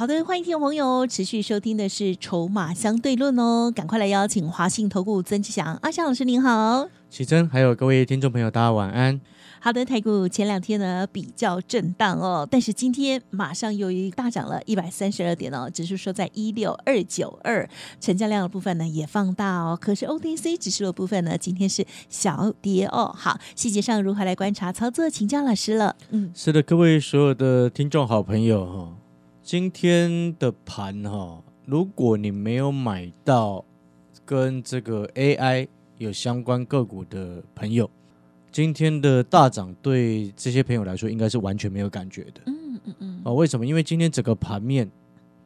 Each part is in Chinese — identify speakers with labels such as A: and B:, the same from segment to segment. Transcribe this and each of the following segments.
A: 好的，欢迎听众朋友持续收听的是《筹码相对论》哦，赶快来邀请华信投顾曾志祥阿祥老师您好。
B: 启真，还有各位听众朋友，大家晚安。
A: 好的，台股前两天呢比较震荡哦，但是今天马上又一大涨了一百三十二点哦，指数收在一六二九二，成交量的部分呢也放大哦，可是 OTC 指数的部分呢今天是小跌哦。好，细节上如何来观察操作，请教老师了。
B: 嗯，是的，各位所有的听众好朋友哈，今天的盘哈，如果你没有买到跟这个 AI 有相关个股的朋友，今天的大涨对这些朋友来说应该是完全没有感觉的。嗯嗯嗯。哦，为什么？因为今天整个盘面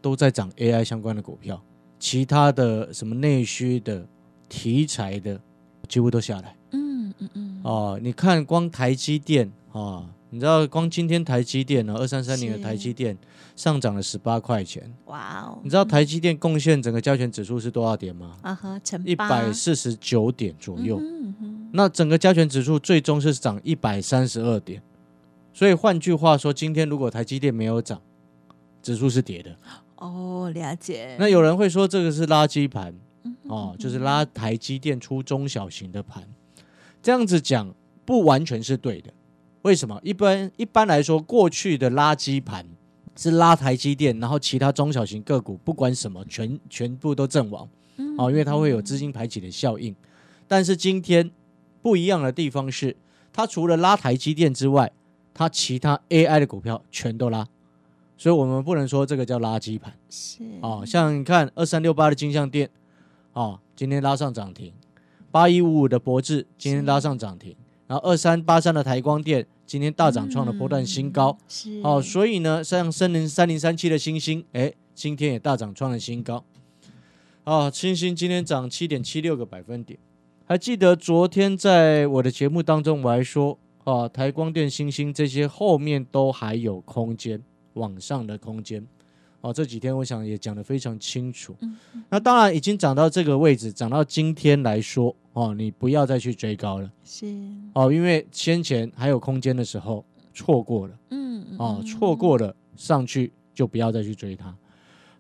B: 都在涨 AI 相关的股票，其他的什么内需的、题材的几乎都下来。嗯嗯嗯。哦，你看光台积电啊，你知道光今天台积电呢，二三三零的台积电上涨了十八块钱。哇哦！你知道台积电贡献整个加权指数是多少点吗？啊哈，乘一百四十九点左右。那整个加权指数最终是涨一百三十二点。所以换句话说，今天如果台积电没有涨，指数是跌的。
A: 哦，了解。
B: 那有人会说这个是垃圾盘，哦，就是拉台积电出中小型的盘。这样子讲不完全是对的。为什么？一般一般来说，过去的垃圾盘是拉台积电，然后其他中小型个股不管什么，全全部都阵亡。哦，因为它会有资金排挤的效应。但是今天不一样的地方是，它除了拉台积电之外，它其他 AI 的股票全都拉，所以我们不能说这个叫垃圾盘。是哦，像你看二三六八的金像店，哦，今天拉上涨停；八一五五的博智今天拉上涨停，然后二三八三的台光电。今天大涨创了波段新高，是。哦，所以呢，像森林三零三七的星星，哎，今天也大涨创了新高，哦，星星今天涨七点七六个百分点，还记得昨天在我的节目当中我还说，啊，台光电、星星这些后面都还有空间往上的空间。哦，这几天我想也讲得非常清楚。那当然已经涨到这个位置，涨到今天来说，哦，你不要再去追高了。是哦，因为先前还有空间的时候错过了。嗯哦，错过了上去就不要再去追它。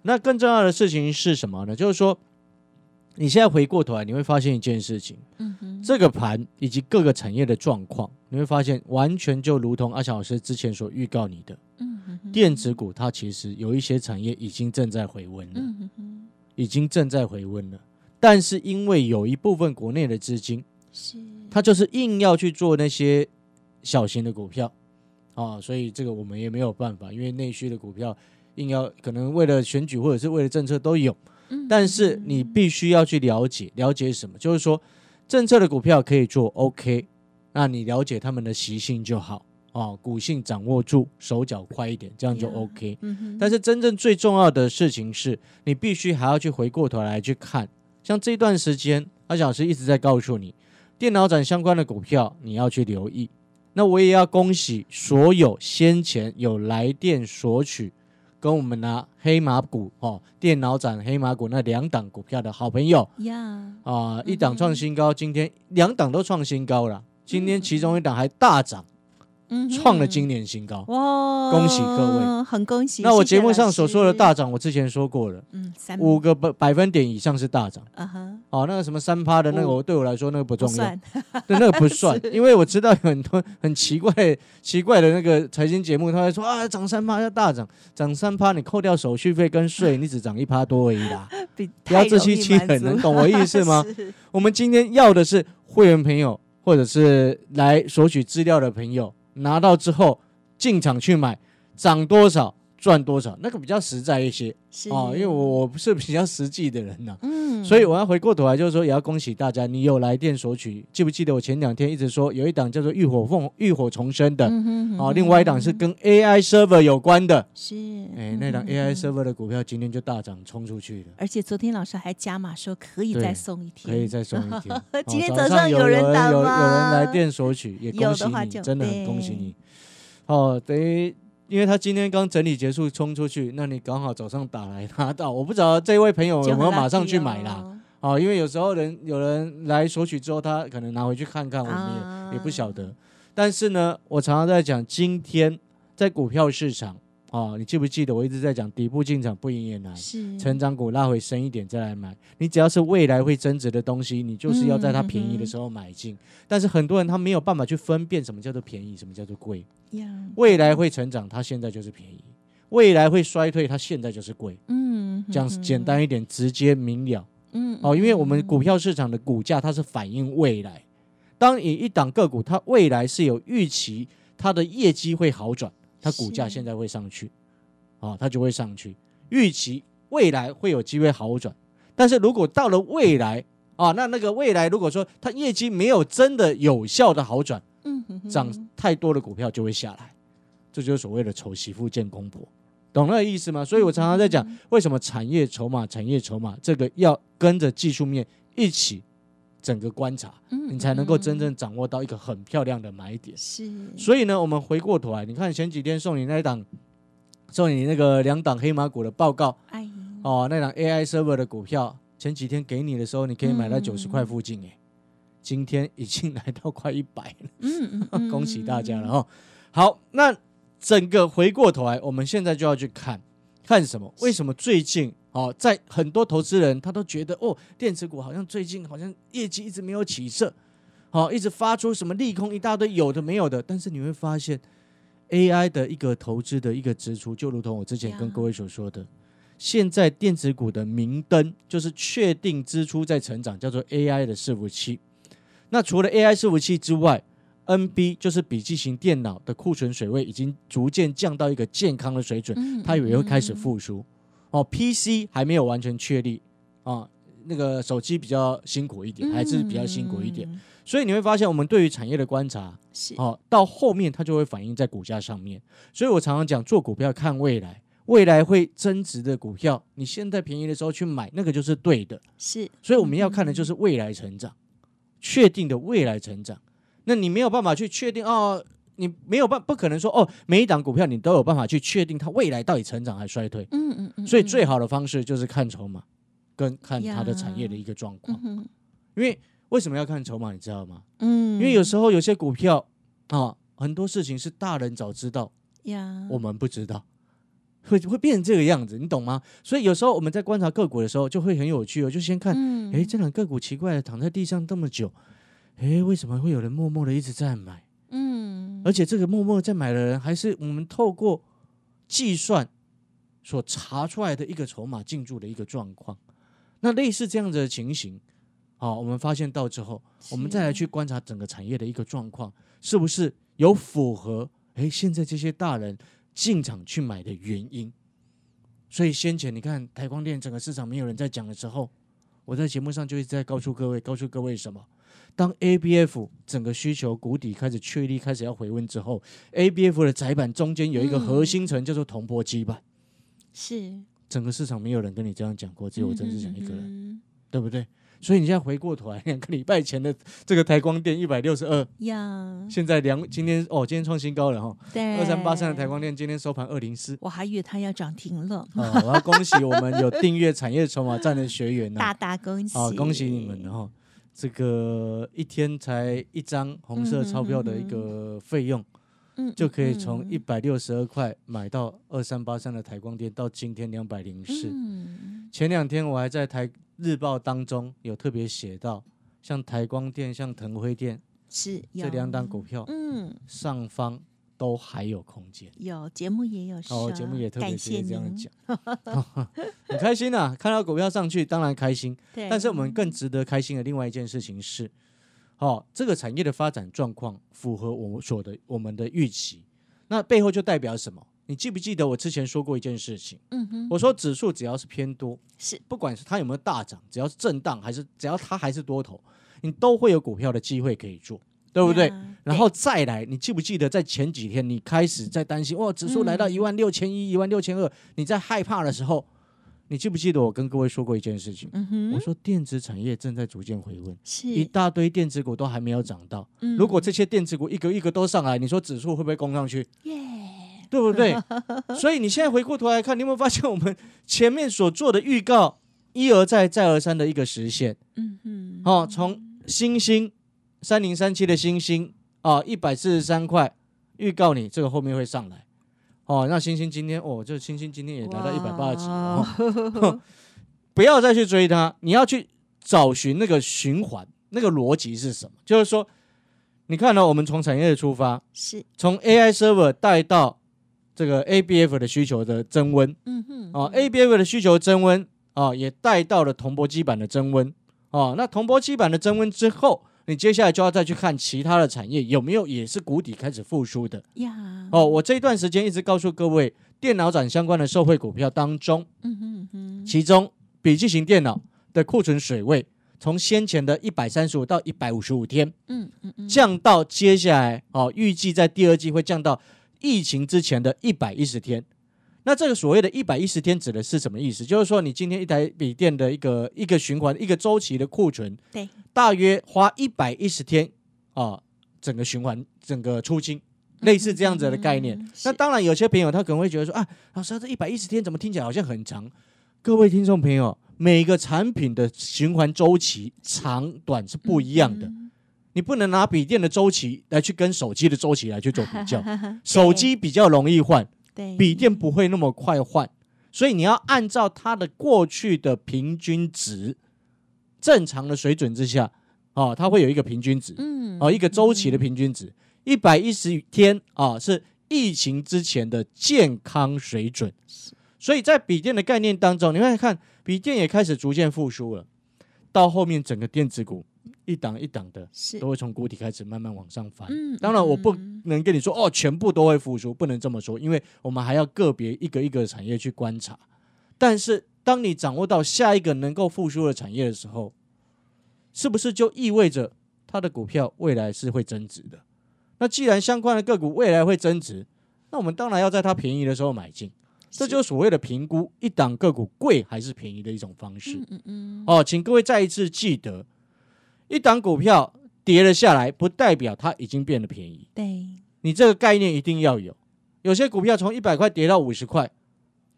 B: 那更重要的事情是什么呢？就是说，你现在回过头来，你会发现一件事情。嗯哼，这个盘以及各个产业的状况，你会发现完全就如同阿强老师之前所预告你的。嗯。电子股它其实有一些产业已经正在回温了，已经正在回温了。但是因为有一部分国内的资金，是它就是硬要去做那些小型的股票啊，所以这个我们也没有办法，因为内需的股票硬要可能为了选举或者是为了政策都有，但是你必须要去了解了解什么，就是说政策的股票可以做 OK，那你了解他们的习性就好。哦，股性掌握住，手脚快一点，这样就 OK。但是真正最重要的事情是，你必须还要去回过头来去看，像这段时间，阿小老师一直在告诉你，电脑展相关的股票你要去留意。那我也要恭喜所有先前有来电索取，跟我们拿黑马股哦，电脑展黑马股那两档股票的好朋友呀，啊，一档创新高，今天两档都创新高了，今天其中一档还大涨。创了今年新高哇！恭喜各位，
A: 很恭喜。
B: 那我节目上所说的大涨，我之前说过了，嗯，五个百百分点以上是大涨。啊哈，哦，那个什么三趴的那个，我对我来说那个不重要，对，那个不算，因为我知道有很多很奇怪奇怪的那个财经节目，他会说啊，涨三趴要大涨，涨三趴你扣掉手续费跟税，你只涨一趴多而已啦。不要自欺欺人，能懂我意思吗？我们今天要的是会员朋友，或者是来索取资料的朋友。拿到之后进场去买，涨多少赚多少，那个比较实在一些。
A: 是。
B: 哦，因为我我不是比较实际的人呐、
A: 嗯，
B: 所以我要回过头来，就是说，也要恭喜大家，你有来电索取。记不记得我前两天一直说，有一档叫做浴火凤浴火重生的，
A: 嗯
B: 哦，另外一档是跟 AI server 有关的，
A: 是。
B: 哎，那档
A: 嗯
B: AI server 的股票今天就大涨冲出去了，
A: 而且昨天老师还加码说可以再送一天，
B: 可以再送一天。哦
A: 今天
B: 早
A: 早上
B: 有
A: 有人
B: 有有有人来电索取，也恭喜你，真的很恭喜你。哦，等于因为他今天刚整理结束冲出去，那你刚好早上打来拿到，我不知道这位朋友有没有马上去买啦。
A: 哦
B: 哦，因为有时候人有人来索取之后，他可能拿回去看看，我们也、
A: 啊
B: 也不晓得。但是呢，我常常在讲，今天在股票市场啊、你记不记得我一直在讲底部进场不赢也难，
A: 是
B: 成长股拉回深一点再来买。你只要是未来会增值的东西，你就是要在它便宜的时候买进。但是很多人他没有办法去分辨什么叫做便宜，什么叫做贵。
A: 呀，
B: 未来会成长，它现在就是便宜；未来会衰退，它现在就是贵。
A: 嗯，
B: 讲
A: 嗯
B: 简单一点，直接明了。
A: 嗯
B: 哦，因为我们股票市场的股价它是反映未来，当你一档个股它未来是有预期，它的业绩会好转，它股价现在会上去，啊、它就会上去，预期未来会有机会好转，但是如果到了未来啊，那那个未来如果说它业绩没有真的有效的好转，
A: 嗯哼哼
B: 涨太多的股票就会下来，这就是所谓的丑媳妇见公婆，懂那个意思吗？所以我常常在讲，为什么产业筹码、产业筹码这个要跟着技术面一起整个观察，
A: 嗯
B: 你才能够真
A: 嗯
B: 正掌握到一个很漂亮的买点。
A: 是，
B: 所以呢，我们回过头来，你看前几天送你那一档，送你那个两档黑马股的报告
A: 哎，
B: 哦，那档 AI server 的股票，前几天给你的时候，你可以买到九十
A: 嗯
B: 块附近，哎，今天已经来到快一百了。
A: 嗯嗯嗯，
B: 恭喜大家了哈。好，那整个回过头来，我们现在就要去看看什么？为什么最近哦，在很多投资人他都觉得哦，电子股好像最近好像业绩一直没有起色，哦，一直发出什么利空一大堆，有的没有的。但是你会发现，AI 的一个投资的一个支出，就如同我之前跟各位所说的。现在电子股的明灯就是确定支出在成长，叫做 AI 的伺服器。那除了 AI 伺服器之外，NB 就是笔记型电脑的库存水位已经逐渐降到一个健康的水准，
A: 嗯
B: 它也会开始
A: 嗯
B: 复苏。哦，PC 还没有完全确立啊，那个手机比较辛苦一点，还是比较辛苦一点。
A: 嗯
B: 所以你会发现，我们对于产业的观察，
A: 是，
B: 哦，到后面它就会反映在股价上面。所以我常常讲，做股票看未来，未来会增值的股票，你现在便宜的时候去买，那个就是对的。
A: 是，
B: 所以我们要看的就是未来成长，确定的未来成长。那你没有办法去确定哦，你没有办不可能说哦，每一档股票你都有办法去确定它未来到底成长还衰退。
A: 嗯嗯嗯，
B: 所以最
A: 好，
B: 的方式就是看筹码，跟看它的产业的一个状况
A: 嗯。
B: 因为为什么要看筹码，你知道吗？
A: 嗯，
B: 因为有时候有些股票啊，很多事情是大人早知道，
A: 呀，
B: 我们不知道。会会变成这个样子，你懂吗？所以有时候我们在观察个股的时候，就会很有趣哦。就先看，
A: 嗯，
B: 哎，这两个股奇怪的躺在地上这么久，哎，为什么会有人默默的一直在买？
A: 嗯，
B: 而且这个默默在买的人，还是我们透过计算所查出来的一个筹码进驻的一个状况。那类似这样子的情形，好、我们发现到之后，我们再来去观察整个产业的一个状况，是不是有符合哎现在这些大人进场去买的原因？所以先前你看台光电整个市场没有人在讲的时候，我在节目上就一直在告诉各位，告诉各位什么？当 ABF 整个需求谷底开始确立，开始要回温之后，ABF 的窄板中间有一个核心层叫做铜箔基板，
A: 是，
B: 整个市场没有人跟你这样讲过，只有我曾志祥一个人，
A: 人
B: 对不对？所以你现在回过头来，两个礼拜前的这个台光电一百六十二，
A: 呀，
B: 现在两今天哦，今天创新高了哈，
A: 对，
B: 二三八三的台光电今天收盘二零四。
A: 我还以为它要涨停了，
B: 啊，我要恭喜我们有订阅产业筹码站的学员呢、
A: 大大恭喜，
B: 啊，恭喜你们了哈！这个一天才一张红色钞票的一个费用，
A: 嗯，
B: 就可以从一
A: 嗯
B: 百六十二块买到二三八三的台光电，到今天两百零四。
A: 嗯。
B: 前两天我还在台日报当中有特别写到，像台光电、像腾辉电
A: 是
B: 这两档股票
A: 嗯，
B: 上方都还有空间。
A: 有节目也有说，
B: 哦，节目也特别直接这样
A: 您，
B: 讲，很开心啊！看到股票上去，当然开心。
A: 对，
B: 但是我们更值得开心的另外一件事情是，哦，这个产业的发展状况符合我们所的我们的预期，那背后就代表什么？你记不记得我之前说过一件事情？
A: 嗯哼，
B: 我说指数只要是偏多，
A: 是
B: 不管是它有没有大涨，只要是震荡还是只要它还是多头，你都会有股票的机会可以做，对不对？
A: 呀
B: 然后再来，你记不记得在前几天你开始在担心，哇，指数来到
A: 嗯
B: 一万六千一、一万六千二，你在害怕的时候，你记不记得我跟各位说过一件事情？我说电子产业正在逐渐回温，
A: 是
B: 一大堆电子股都还没有涨到。
A: 嗯
B: 如果这些电子股一个一个都上来，你说指数会不会攻上去？
A: 耶，
B: 对不对？所以你现在回过头来看，你有没有发现我们前面所做的预告一而再再而三的一个实现？
A: 嗯哼，
B: 哦，从星星三零三七的星星啊，一百四十三块，预告你这个后面会上来。哦，那星星今天哦，这星星今天也来到一百八十几了、哦，不要再去追它，你要去找寻那个循环，那个逻辑是什么？就是说，你看到、我们从产业的出发，
A: 是，
B: 从 AI server 带到这个 ABF 的需求的增温，
A: 嗯哼，
B: 哦，ABF 的需求增温啊，也带到了铜箔基板的增温哦。那铜箔基板的增温之后，你接下来就要再去看其他的产业有没有也是谷底开始复苏的
A: 呀，
B: 哦。我这一段时间一直告诉各位，电脑展相关的受惠股票当中，
A: 嗯哼嗯哼，
B: 其中笔记型电脑的库存水位从先前的一百三十五到一百五十五天，
A: 嗯嗯嗯，
B: 降到接下来哦，预计在第二季会降到疫情之前的一百一十天。那这个所谓的一百一十天指的是什么意思？就是说，你今天一台笔电的一个一个循环、一个周期的库存，
A: 对，
B: 大约花一百一十天啊，整个循环、整个出清，类似这样子的概念。
A: 嗯
B: 那当然，有些朋友他可能会觉得说啊，老师，这一百一十天怎么听起来好像很长？各位听众朋友，每个产品的循环周期长短是不一样的。
A: 嗯
B: 你不能拿笔电的周期来去跟手机的周期来去做比较，手机比较容易换，
A: 对，
B: 笔电不会那么快换，所以你要按照它的过去的平均值，正常的水准之下，哦，它会有一个平均值，
A: 嗯，
B: 哦，一个周期的平均值，一百一十天啊，是疫情之前的健康水准。所以在笔电的概念当中，你会看笔电也开始逐渐复苏了，到后面整个电子股一档一档的
A: 是
B: 都会从谷底开始慢慢往上翻。
A: 嗯
B: 当然，我不
A: 嗯
B: 能跟你说哦，全部都会复苏，不能这么说，因为我们还要个别一个一个产业去观察。但是，当你掌握到下一个能够复苏的产业的时候，是不是就意味着它的股票未来是会增值的？那既然相关的个股未来会增值，那我们当然要在它便宜的时候买进，这就是所谓的评估一档个股贵还是便宜的一种方式。
A: 嗯嗯嗯，
B: 哦，请各位再一次记得，一档股票跌了下来，不代表它已经变得便宜。
A: 对，
B: 你这个概念一定要有。有些股票从一百块跌到五十块，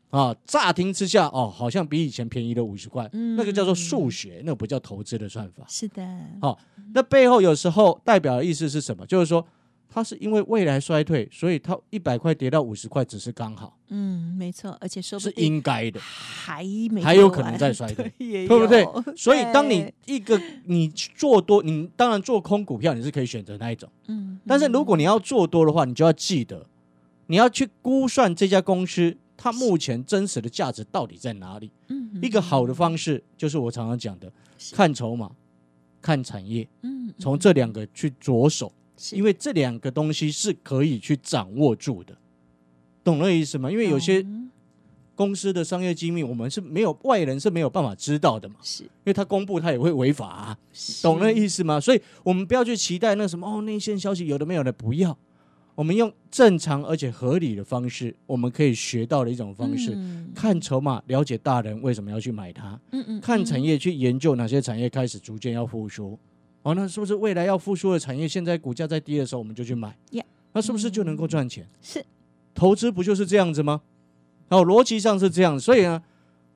B: 啊，乍听之下哦，好像比以前便宜了五十块，
A: 嗯
B: 那个叫做数学，那个不叫投资的算法。
A: 是的，
B: 好那背后有时候代表的意思是什么？就是说，它是因为未来衰退，所以它一百块跌到五十块，只是刚好，
A: 嗯，没错，而且
B: 是
A: 定
B: 应该的。
A: 还没
B: 还有可能再衰退
A: 对
B: 对不对
A: 有？
B: 所以，当你一个你做多，你当然做空股票，你是可以选择那一种。
A: 嗯，
B: 但是如果你要做多的话，你就要记得，你要去估算这家公司它目前真实的价值到底在哪里。
A: 嗯
B: 一个好的方式就是我常常讲的，看筹码、看产业，
A: 嗯，
B: 从这两个去着手，因
A: 为
B: 为这两个东西是可以去掌握住的。懂那意思吗？因为有些公司的商业机密，我们是没有外人是没有办法知道的嘛，
A: 是
B: 因为他公布他也会违法、啊。懂那意思吗？所以我们不要去期待那什么哦，内线消息有的没有的，不要。我们用正常而且合理的方式，我们可以学到的一种方式，
A: 嗯
B: 看筹码，了解大人为什么要去买它，
A: 嗯嗯，
B: 看产
A: 业
B: 业去研究哪些产业开始逐渐要复苏。哦，那是不是未来要复苏的产业，现在股价在低的时候，我们就去买
A: Yeah
B: 那是不是就能够赚钱？
A: 是
B: 投资不就是这样子吗？哦，逻辑上是这样，所以呢，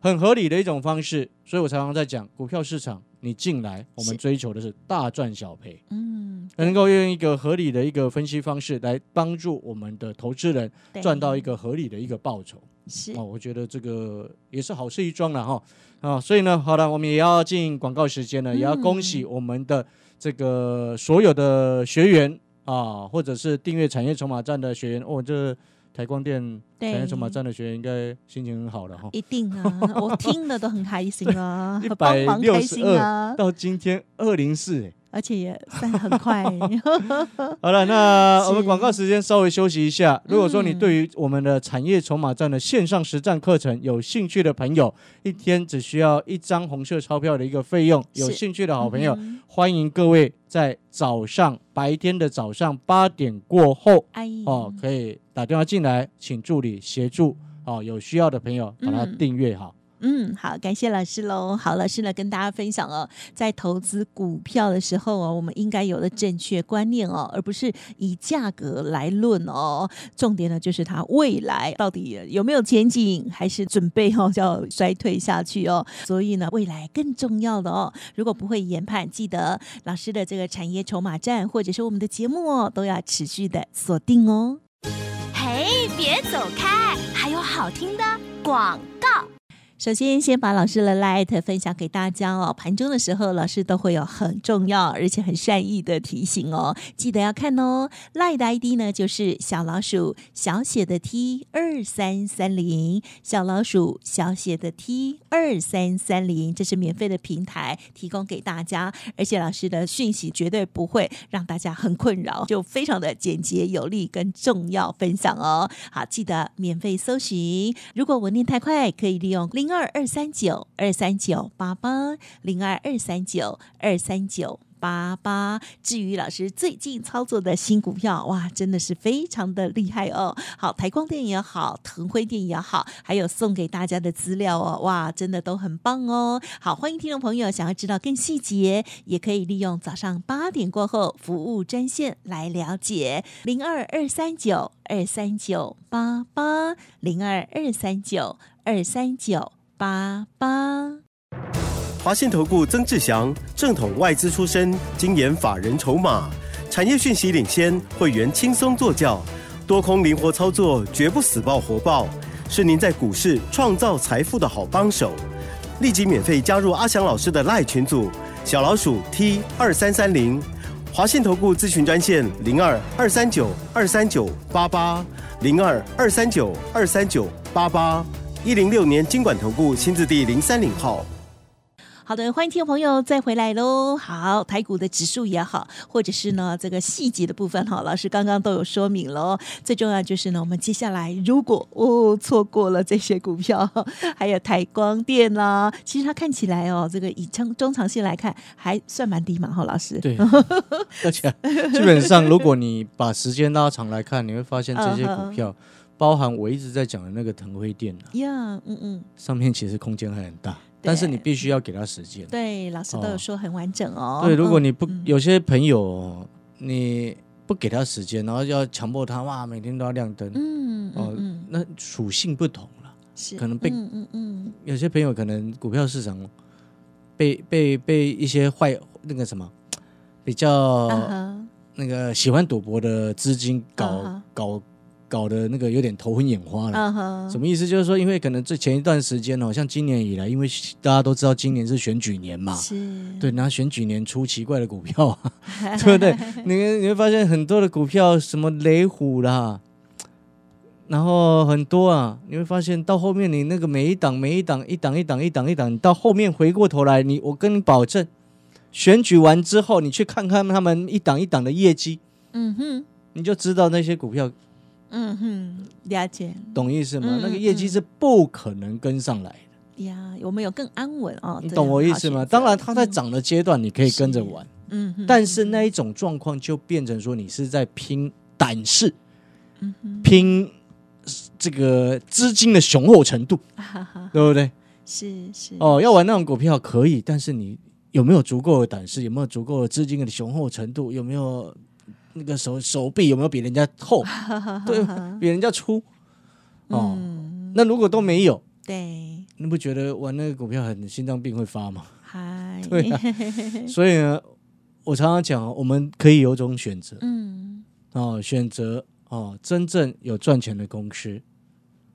B: 很合理的一种方式。所以我常常在讲，股票市场你进来，我们追求的是大赚小赔，
A: 嗯
B: 能够用一个合理的一个分析方式来帮助我们的投资人赚到一个合理的一个报酬。
A: 是。
B: 哦，我觉得这个也是好事一桩了哈。啊，所以呢，好了，我们也要进广告时间了，也要恭喜我们的这个所有的学员啊，或者是订阅产业筹码站的学员哦，这台光电产业筹码站的学员应该心情很好了哈。
A: 一定啊，我听了都很开心啊
B: 一，
A: 帮
B: 百六十二到今天二零四，
A: 而且也算很快。
B: 好了，那我们广告时间稍微休息一下。如果说你
A: 嗯
B: 对于我们的产业筹码站的线上实战课程有兴趣的朋友，一天只需要一张红色钞票的一个费用，有兴趣的好朋友，
A: 嗯
B: 欢迎各位在早上白天的早上八点过后
A: 哎，
B: 哦，可以打电话进来，请助理协助哦，有需要的朋友把它
A: 嗯
B: 订阅好。
A: 嗯，嗯好，感谢老师喽。好，老师呢跟大家分享哦，在投资股票的时候哦，我们应该有的正确观念哦，而不是以价格来论哦。重点呢就是它未来到底有没有前景，还是准备哦要衰退下去哦。所以呢，未来更重要的哦。如果不会研判，记得老师的这个产业筹码站，或者是我们的节目哦，都要持续的锁定哦。
C: 嘿，别走开，还有好听的广告。
A: 首先，先把老师的 Light 分享给大家哦。盘中的时候，老师都会有很重要而且很善意的提醒哦，记得要看哦。Light 的 ID 呢就是小老鼠小写的 T 二三三零，小老鼠小写的 T 二三三零，这是免费的平台提供给大家，而且老师的讯息绝对不会让大家很困扰，就非常的简洁有力跟重要分享哦。好，记得免费搜寻。如果我念太快，可以利用零二二三九二三九八八零二二三九二三九。八八。至于老师最近操作的新股票，哇，真的是非常的厉害哦。好，台光电也好，腾辉电也好，还有送给大家的资料哦，哇，真的都很棒哦。好，欢迎听众朋友想要知道更细节，也可以利用早上八点过后服务专线来了解零二二三九二三九八八零二二三九二三九八八。
D: 华信投顾曾志祥，正统外资出身，精研法人筹码，产业讯息领先，会员轻松做教，多空灵活操作，绝不死爆活爆，是您在股市创造财富的好帮手。立即免费加入阿翔老师的赖群组，小老鼠 T 二三三零，华信投顾咨询专线零二二三九二三九八八零二二三九二三九八八一零六年经管投顾新字第零三零号。
A: 好的，欢迎听众朋友再回来喽。好，台股的指数也好，或者是呢这个细节的部分哈，老师刚刚都有说明了哦。最重要就是呢，我们接下来如果哦错过了这些股票，还有台光电啦，其实它看起来哦，这个以中中长线来看还算蛮低嘛哈，老师。
B: 对，而且基本上，如果你把时间拉长来看，你会发现这些股票，包含我一直在讲的那个腾辉电啊，
A: 呀，嗯嗯，
B: 上面其实空间还很大，但是你必须要给他时间。
A: 对，老师都有说很完整哦。
B: 对，如果你不
A: 嗯。
B: 有些朋友哦，你不给他时间，然后要强迫他哇，每天都要亮灯，
A: 嗯
B: 哦那属性不同了。
A: 是
B: 可能被
A: 嗯嗯嗯。
B: 有些朋友可能股票市场被被被一些坏那个什么比较那个喜欢赌博的资金搞、搞搞得那个有点头昏眼花了。什么意思？就是说，因为可能这前一段时间哦，像今年以来，因为大家都知道今年是选举年嘛，
A: 是，
B: 对，然后选举年出奇怪的股票啊，对不对？你你会发现很多的股票，什么雷虎啦，然后很多啊，你会发现到后面你那个每一档每一档一档一档一档一档，你到后面回过头来，你我跟你保证，选举完之后，你去看看他们一档一档的业绩，
A: 嗯哼。
B: 你就知道那些股票
A: 嗯哼，了解
B: 懂意思吗？
A: 嗯
B: 那个业绩是不可能跟上来的，
A: 呀，我们有更安稳哦。
B: 你懂我意思吗？当然，它在涨的阶段你可以跟着玩，
A: 嗯哼，
B: 但是那一种状况就变成说你是在拼胆识。
A: 嗯哼，
B: 拼这个资金的雄厚程度，对不对？
A: 是是
B: 哦，要玩那种股票可以，但是你有没有足够的胆识？有没有足够的资金的雄厚程度？有没有那个手手臂有没有比人家厚？对，比人家粗？哦，
A: 嗯，
B: 那如果都没有，
A: 对，
B: 你不觉得玩那个股票很心脏病会发吗？
A: 嗨，
B: 对啊所以呢，我常常讲，我们可以有种选择
A: 嗯
B: 哦，选择哦，真正有赚钱的公司，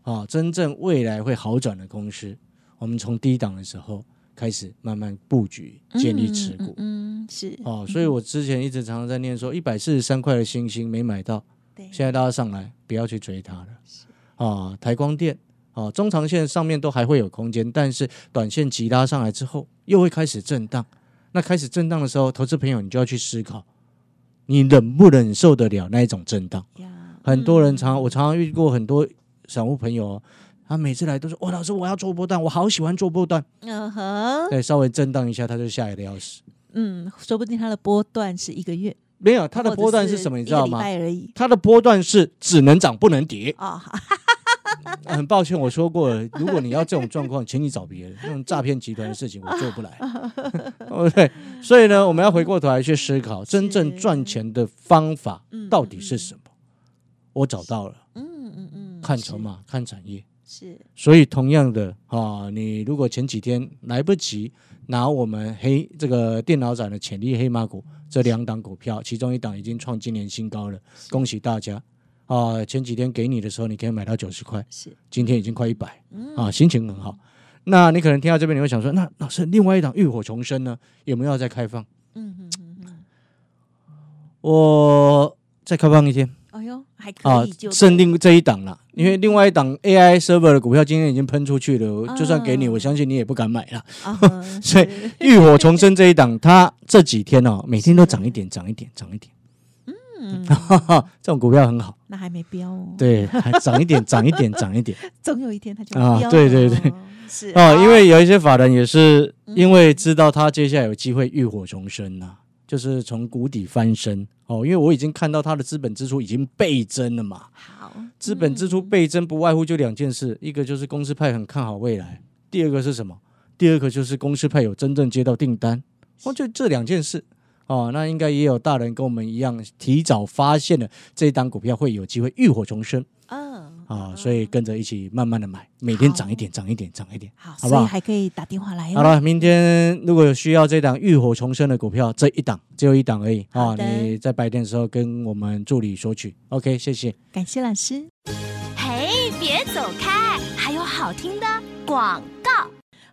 B: 哦，真正未来会好转的公司，我们从低档的时候开始慢慢布局，建立持股。
A: 嗯是
B: 哦，所以我之前一直常常在念说，一百四十三块的星星没买到，
A: 对，
B: 现在拉上来，不要去追它了。啊，台光电啊，中长线上面都还会有空间，但是短线急拉上来之后，又会开始震荡。那开始震荡的时候，投资朋友你就要去思考，你忍不忍受得了那一种震荡？
A: 呀，
B: 很多人常我常常遇过很多散户朋友哦，他每次来都说：“哇，老师，我要做波段，我好喜欢做波段。
A: 嗯哼，
B: 对，稍微震荡一下，他就下来的要死。
A: 嗯，说不定他的波段是一个月，
B: 没有，他的波段是什么？你知道吗。他的波段是只能涨不能跌。
A: 哦，好
B: 啊 很抱歉，我说过了，如果你要这种状况，请你找别人。那种诈骗集团的事情我做不来，对？所以呢，我们要回过头来去思考，真正赚钱的方法到底是什么？我找到了，
A: 嗯嗯嗯，
B: 看筹码，看产业。
A: 是
B: 所以同样的啊，你如果前几天来不及拿我们黑这个电脑展的潜力黑马股这两档股票，其中一档已经创今年新高了，恭喜大家啊！前几天给你的时候，你可以买到九十块，
A: 是，
B: 今天已经快一百
A: 嗯
B: 啊，心情很好。那你可能听到这边，你会想说，那老师另外一档浴火重生呢，有没有要再开放？
A: 嗯嗯嗯嗯，
B: 我再开放一天
A: 哎呦，还
B: 啊
A: 可以。就，
B: 剩另这一档了，因为另外一档 AI server 的股票今天已经喷出去了，我就算给你，
A: 啊
B: 我相信你也不敢买了。所以浴火重生这一档，它这几天哦，每天都涨一点，涨一点，涨一点。
A: 嗯，
B: 这种股票很好，
A: 那还没标哦，，
B: 对，还涨一点，涨一点，涨一点。
A: 总有一天它就
B: 啊
A: 标
B: 对对对，
A: 是。
B: 哦。因为有一些法人也是
A: 嗯。
B: 因为知道他接下来有机会浴火重生呐、就是从谷底翻身哦。因为我已经看到他的资本支出已经倍增了嘛，
A: 好，
B: 资本支出倍增不外乎就两件事，一个就是公司派很看好未来，第二个是什么？第二个就是公司派有真正接到订单，哦，就这两件事哦。那应该也有大人跟我们一样，提早发现了这一档股票会有机会浴火重生
A: 嗯，
B: 啊，所以跟着一起慢慢的买，每天涨一点，涨一点，涨一点。
A: 好，
B: 好不好
A: 所以还可以打电话来哦。
B: 好了，明天如果有需要这档浴火重生的股票，这一档只有一档而已啊，你在白天的时候跟我们助理索取。OK，谢谢。
A: 感谢老师。
C: 嘿，别走开，还有好听的广告。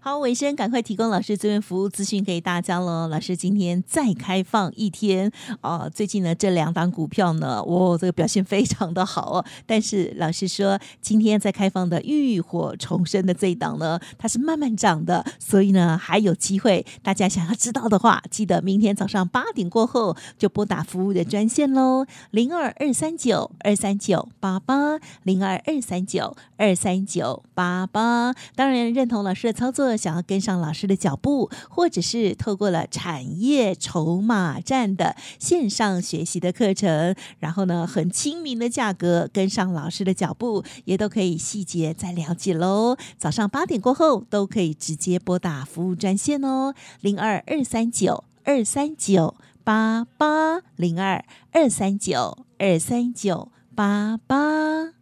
A: 好，伟先赶快提供老师这边服务资讯给大家喽。老师今天再开放一天哦、最近呢这两档股票呢，哇、这个表现非常的好哦。但是老师说，今天在开放的浴火重生的这一档呢，它是慢慢涨的，所以呢还有机会。大家想要知道的话，记得明天早上八点过后就拨打服务的专线喽，零二二三九二三九八八零二二三九二三九八八。当然，认同老师的操作，想要跟上老师的脚步，或者是透过了产业筹码站的线上学习的课程，然后呢，很亲民的价格跟上老师的脚步，也都可以细节再了解喽。早上八点过后都可以直接拨打服务专线哦，零二二三九二三九八八零二二三九二三九八八。